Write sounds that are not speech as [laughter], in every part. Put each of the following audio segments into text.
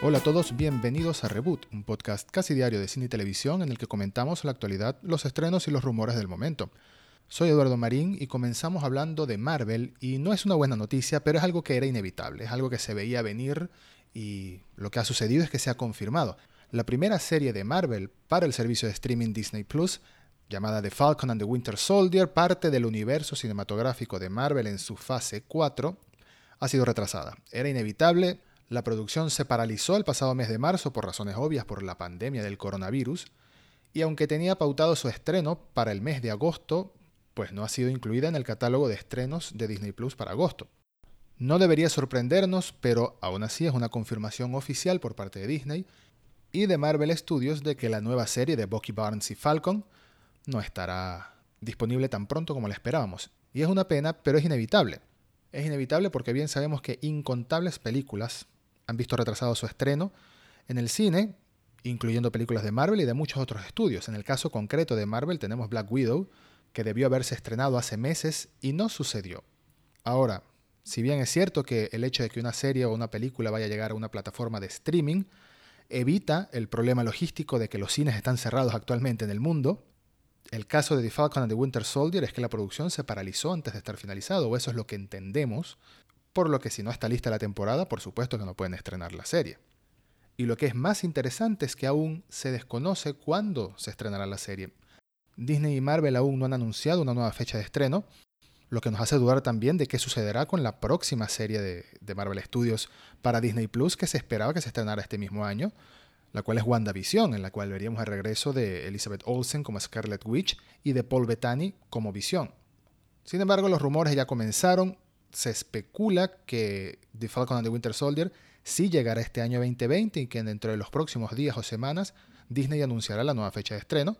Hola a todos, bienvenidos a Reboot, un podcast casi diario de cine y televisión en el que comentamos la actualidad, los estrenos y los rumores del momento. Soy Eduardo Marín y comenzamos hablando de Marvel y no es una buena noticia, pero es algo que era inevitable, es algo que se veía venir y lo que ha sucedido es que se ha confirmado. La primera serie de Marvel para el servicio de streaming Disney Plus, llamada The Falcon and the Winter Soldier, parte del universo cinematográfico de Marvel en su fase 4, ha sido retrasada. Era inevitable, la producción se paralizó el pasado mes de marzo por razones obvias por la pandemia del coronavirus, y aunque tenía pautado su estreno para el mes de agosto, pues no ha sido incluida en el catálogo de estrenos de Disney Plus para agosto. No debería sorprendernos, pero aún así es una confirmación oficial por parte de Disney y de Marvel Studios de que la nueva serie de Bucky Barnes y Falcon no estará disponible tan pronto como la esperábamos. Y es una pena, pero es inevitable. Es inevitable porque bien sabemos que incontables películas han visto retrasado su estreno en el cine, incluyendo películas de Marvel y de muchos otros estudios. En el caso concreto de Marvel tenemos Black Widow, que debió haberse estrenado hace meses y no sucedió. Ahora, si bien es cierto que el hecho de que una serie o una película vaya a llegar a una plataforma de streaming evita el problema logístico de que los cines están cerrados actualmente en el mundo, el caso de The Falcon and the Winter Soldier es que la producción se paralizó antes de estar finalizado, o eso es lo que entendemos, por lo que si no está lista la temporada, por supuesto que no pueden estrenar la serie. Y lo que es más interesante es que aún se desconoce cuándo se estrenará la serie. Disney y Marvel aún no han anunciado una nueva fecha de estreno, lo que nos hace dudar también de qué sucederá con la próxima serie de, Marvel Studios para Disney Plus que se esperaba que se estrenara este mismo año, la cual es WandaVision, en la cual veríamos el regreso de Elizabeth Olsen como Scarlet Witch y de Paul Bettany como Visión. Sin embargo, los rumores ya comenzaron se especula que The Falcon and the Winter Soldier sí llegará este año 2020 y que dentro de los próximos días o semanas Disney anunciará la nueva fecha de estreno.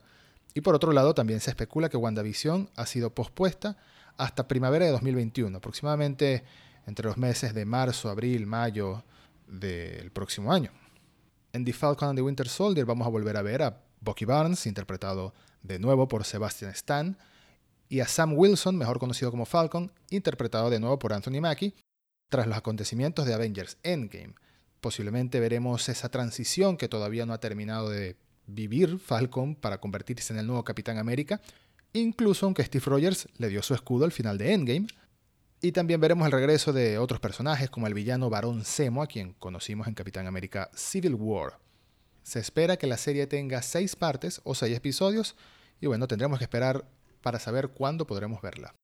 Y por otro lado, también se especula que WandaVision ha sido pospuesta hasta primavera de 2021, aproximadamente entre los meses de marzo, abril, mayo del próximo año. En The Falcon and the Winter Soldier vamos a volver a ver a Bucky Barnes, interpretado de nuevo por Sebastian Stan, y a Sam Wilson, mejor conocido como Falcon, interpretado de nuevo por Anthony Mackie, tras los acontecimientos de Avengers Endgame. Posiblemente veremos esa transición que todavía no ha terminado de vivir Falcon para convertirse en el nuevo Capitán América, incluso aunque Steve Rogers le dio su escudo al final de Endgame. Y también veremos el regreso de otros personajes como el villano Barón Zemo, a quien conocimos en Capitán América Civil War. Se espera que la serie tenga seis partes o seis episodios, y bueno, tendremos que esperar para saber cuándo podremos verla.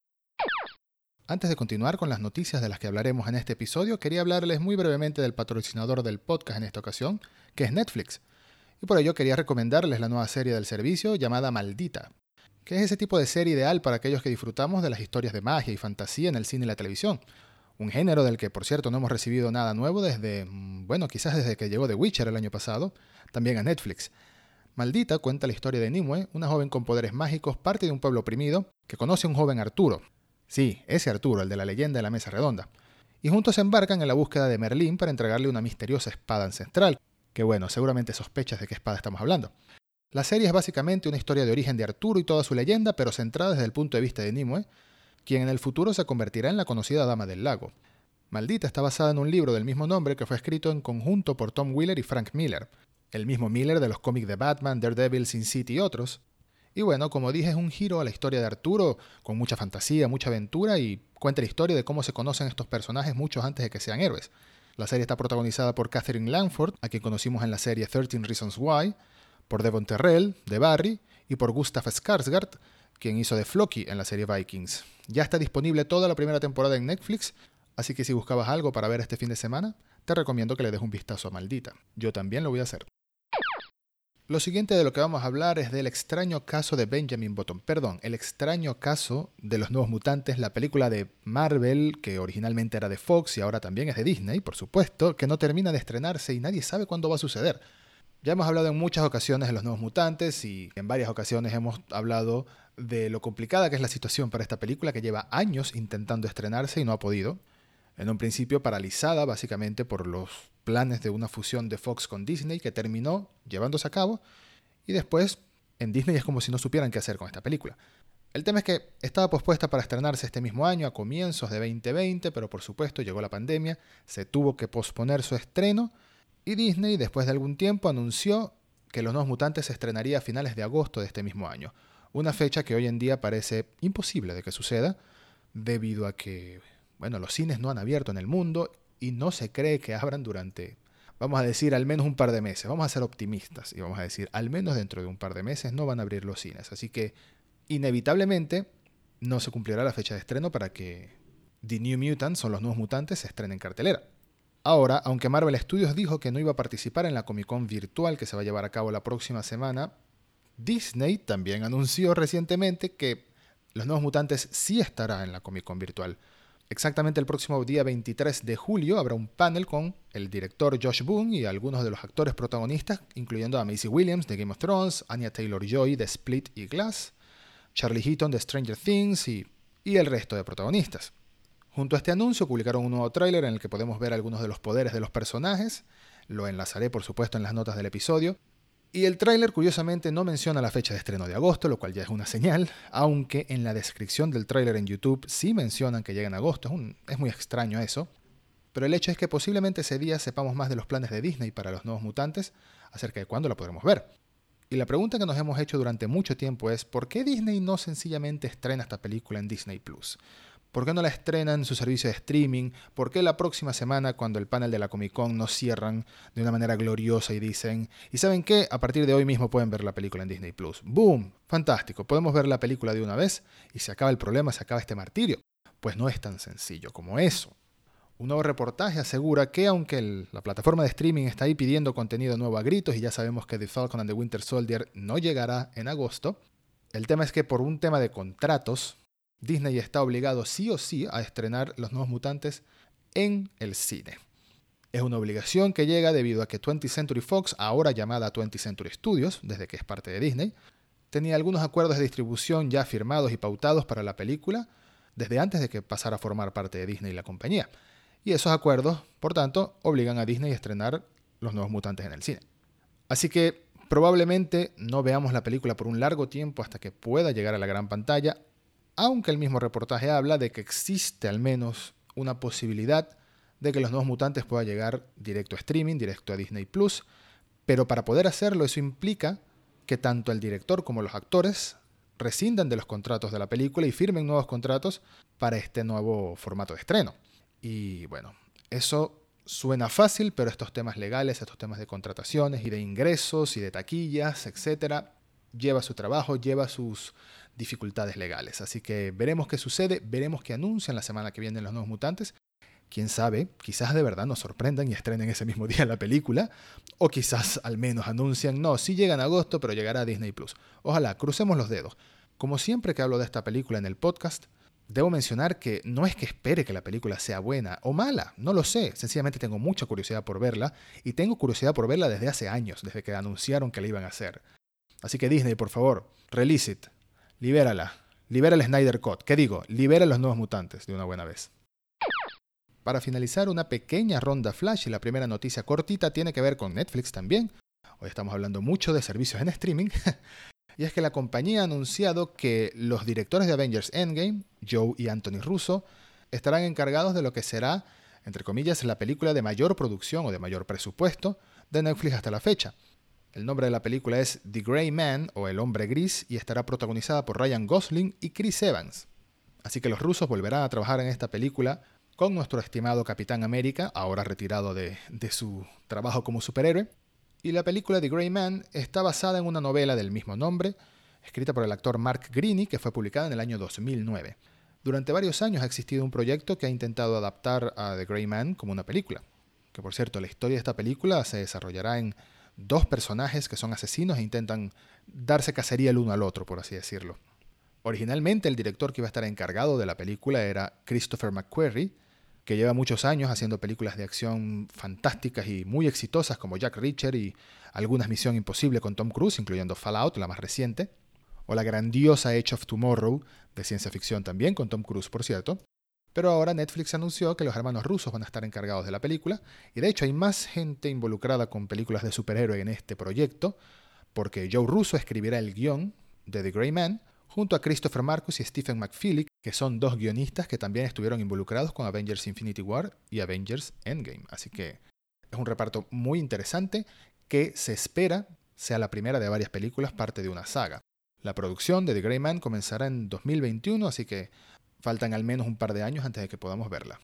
Antes de continuar con las noticias de las que hablaremos en este episodio, quería hablarles muy brevemente del patrocinador del podcast en esta ocasión, que es Netflix. Y por ello quería recomendarles la nueva serie del servicio llamada Maldita, que es ese tipo de serie ideal para aquellos que disfrutamos de las historias de magia y fantasía en el cine y la televisión. Un género del que, por cierto, no hemos recibido nada nuevo desde, mm, bueno, quizás desde que llegó The Witcher el año pasado, también a Netflix. Maldita cuenta la historia de Nimue, una joven con poderes mágicos, parte de un pueblo oprimido, que conoce a un joven Arturo. Sí, ese Arturo, el de la leyenda de la mesa redonda. Y juntos se embarcan en la búsqueda de Merlín para entregarle una misteriosa espada ancestral, que bueno, seguramente sospechas de qué espada estamos hablando. La serie es básicamente una historia de origen de Arturo y toda su leyenda, pero centrada desde el punto de vista de Nimue, quien en el futuro se convertirá en la conocida Dama del Lago. Maldita está basada en un libro del mismo nombre que fue escrito en conjunto por Tom Wheeler y Frank Miller, el mismo Miller de los cómics de Batman, Daredevil, Sin City y otros. Y bueno, como dije, es un giro a la historia de Arturo, con mucha fantasía, mucha aventura y cuenta la historia de cómo se conocen estos personajes muchos antes de que sean héroes. La serie está protagonizada por Catherine Langford, a quien conocimos en la serie 13 Reasons Why, por Devon Terrell, de Barry, y por Gustav Skarsgård, quien hizo de Floki en la serie Vikings. Ya está disponible toda la primera temporada en Netflix, así que si buscabas algo para ver este fin de semana, te recomiendo que le des un vistazo a Maldita. Yo también lo voy a hacer. Lo siguiente de lo que vamos a hablar es del extraño caso de Benjamin Button, perdón, el extraño caso de los nuevos mutantes, la película de Marvel que originalmente era de Fox y ahora también es de Disney, por supuesto, que no termina de estrenarse y nadie sabe cuándo va a suceder. Ya hemos hablado en muchas ocasiones de los nuevos mutantes y en varias ocasiones hemos hablado de lo complicada que es la situación para esta película que lleva años intentando estrenarse y no ha podido. En un principio paralizada básicamente por los planes de una fusión de Fox con Disney que terminó llevándose a cabo y después en Disney [laughs] es como si no supieran qué hacer con esta película. El tema es que estaba pospuesta para estrenarse este mismo año, a comienzos de 2020, pero por supuesto llegó la pandemia, se tuvo que posponer su estreno Y Disney, después de algún tiempo, anunció que Los Nuevos Mutantes se estrenaría a finales de agosto de este mismo año, una fecha que hoy en día parece imposible de que suceda, debido a que, bueno, los cines no han abierto en el mundo y no se cree que abran durante, vamos a decir, al menos un par de meses. Vamos a ser optimistas y vamos a decir, al menos dentro de un par de meses no van a abrir los cines. Así que, inevitablemente, no se cumplirá la fecha de estreno para que The New Mutants o los nuevos mutantes se estrenen en cartelera. Ahora, aunque Marvel Studios dijo que no iba a participar en la Comic Con virtual que se va a llevar a cabo la próxima semana, Disney también anunció recientemente que Los Nuevos Mutantes sí estará en la Comic Con virtual. Exactamente el próximo día 23 de julio habrá un panel con el director Josh Boone y algunos de los actores protagonistas, incluyendo a Macy Williams de Game of Thrones, Anya Taylor-Joy de Split y Glass, Charlie Heaton de Stranger Things y, y el resto de protagonistas. Junto a este anuncio publicaron un nuevo tráiler en el que podemos ver algunos de los poderes de los personajes. Lo enlazaré por supuesto en las notas del episodio. Y el tráiler curiosamente no menciona la fecha de estreno de agosto, lo cual ya es una señal, aunque en la descripción del tráiler en YouTube sí mencionan que llega en agosto. Es, es muy extraño eso. Pero el hecho es que posiblemente ese día sepamos más de los planes de Disney para los nuevos mutantes acerca de cuándo la podremos ver. Y la pregunta que nos hemos hecho durante mucho tiempo es, ¿por qué Disney no sencillamente estrena esta película en Disney Plus? ¿Por qué no la estrenan en su servicio de streaming? ¿Por qué la próxima semana, cuando el panel de la Comic Con nos cierran de una manera gloriosa y dicen, ¿y saben qué? A partir de hoy mismo pueden ver la película en Disney Plus. ¡Boom! Fantástico, podemos ver la película de una vez y se acaba el problema, se acaba este martirio. Pues no es tan sencillo como eso. Un nuevo reportaje asegura que aunque la plataforma de streaming está ahí pidiendo contenido nuevo a gritos y ya sabemos que The Falcon and the Winter Soldier no llegará en agosto, el tema es que por un tema de contratos, Disney está obligado sí o sí a estrenar Los Nuevos Mutantes en el cine. Es una obligación que llega debido a que 20th Century Fox, ahora llamada 20th Century Studios, desde que es parte de Disney, tenía algunos acuerdos de distribución ya firmados y pautados para la película desde antes de que pasara a formar parte de Disney la compañía. Y esos acuerdos, por tanto, obligan a Disney a estrenar Los Nuevos Mutantes en el cine. Así que probablemente no veamos la película por un largo tiempo hasta que pueda llegar a la gran pantalla, aunque el mismo reportaje habla de que existe al menos una posibilidad de que los nuevos mutantes puedan llegar directo a streaming, directo a Disney Plus, pero para poder hacerlo eso implica que tanto el director como los actores rescindan de los contratos de la película y firmen nuevos contratos para este nuevo formato de estreno. Y bueno, eso suena fácil, pero estos temas legales, estos temas de contrataciones y de ingresos y de taquillas, etcétera, lleva su trabajo, lleva sus dificultades legales. Así que veremos qué sucede, veremos qué anuncian la semana que viene los nuevos mutantes. Quién sabe, quizás de verdad nos sorprendan y estrenen ese mismo [laughs] día la película, o quizás al menos anuncian, no, sí llega en agosto, pero llegará a Disney Plus. Ojalá, crucemos los dedos. Como siempre que hablo de esta película en el podcast, debo mencionar que no es que espere que la película sea buena o mala, no lo sé, sencillamente tengo mucha curiosidad por verla y tengo curiosidad por verla desde hace años, desde que anunciaron que la iban a hacer. Así que Disney, por favor, release it, libérala, libera el Snyder Cut, ¿qué digo? Libera los nuevos mutantes de una buena vez. Para finalizar, una pequeña ronda flash y la primera noticia cortita tiene que ver con Netflix también. Hoy estamos hablando mucho de servicios en streaming. [laughs] y es que la compañía ha anunciado que los directores de Avengers Endgame, Joe y Anthony Russo, estarán encargados de lo que será, entre comillas, la película de mayor producción o de mayor presupuesto de Netflix hasta la fecha. El nombre de la película es The Grey Man o El Hombre Gris y estará protagonizada por Ryan Gosling y Chris Evans. Así que los rusos volverán a trabajar en esta película con nuestro estimado Capitán América, ahora retirado de, su trabajo como superhéroe. Y la película The Grey Man está basada en una novela del mismo nombre, escrita por el actor Mark Greene, que fue publicada en el año 2009. Durante varios años ha existido un proyecto que ha intentado adaptar a The Grey Man como una película. Que por cierto, la historia de esta película se desarrollará en dos personajes que son asesinos e intentan darse cacería el uno al otro, por así decirlo. Originalmente el director que iba a estar encargado de la película era Christopher McQuarrie, que lleva muchos años haciendo películas de acción fantásticas y muy exitosas como Jack Reacher y algunas Misión Imposible con Tom Cruise, incluyendo Fallout, la más reciente, o la grandiosa Edge of Tomorrow, de ciencia ficción también, con Tom Cruise, por cierto. Pero ahora Netflix anunció que los hermanos rusos van a estar encargados de la película, y de hecho hay más gente involucrada con películas de superhéroe en este proyecto, porque Joe Russo escribirá el guion de The Grey Man, junto a Christopher Marcus y Stephen McFeely, que son dos guionistas que también estuvieron involucrados con Avengers Infinity War y Avengers Endgame. Así que Es un reparto muy interesante que se espera sea la primera de varias películas parte de una saga. La producción de The Grey Man comenzará en 2021, así que faltan al menos un par de años antes de que podamos verla.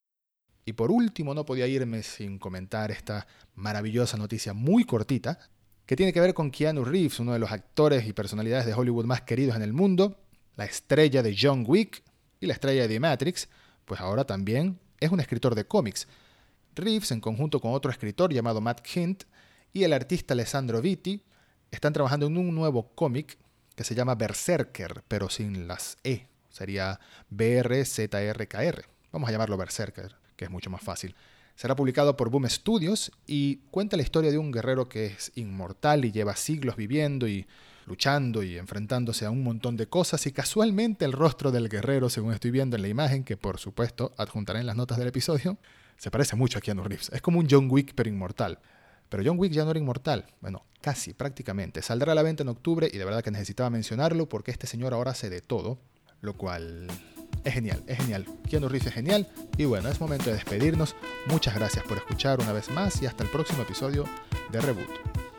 Y por último, no podía irme sin comentar esta maravillosa noticia muy cortita, que tiene que ver con Keanu Reeves, uno de los actores y personalidades de Hollywood más queridos en el mundo, la estrella de John Wick y la estrella de The Matrix, pues ahora también es un escritor de cómics. Reeves, en conjunto con otro escritor llamado Matt Hint y el artista Alessandro Vitti, están trabajando en un nuevo cómic que se llama Berserker, pero sin las E. Sería B-R-Z-R-K-R. Vamos a llamarlo Berserker, que es mucho más fácil. Será publicado por Boom Studios y cuenta la historia de un guerrero que es inmortal y lleva siglos viviendo y luchando y enfrentándose a un montón de cosas y casualmente el rostro del guerrero, según estoy viendo en la imagen, que por supuesto adjuntaré en las notas del episodio, se parece mucho a Keanu Reeves. Es como un John Wick pero inmortal. Pero John Wick ya no era inmortal. Bueno, casi, prácticamente. Saldrá a la venta en octubre y de verdad que necesitaba mencionarlo porque este señor ahora hace de todo, lo cual es genial, es genial. Keanu Reeves es genial. Y bueno, es momento de despedirnos. Muchas gracias por escuchar una vez más y hasta el próximo episodio de Reboot.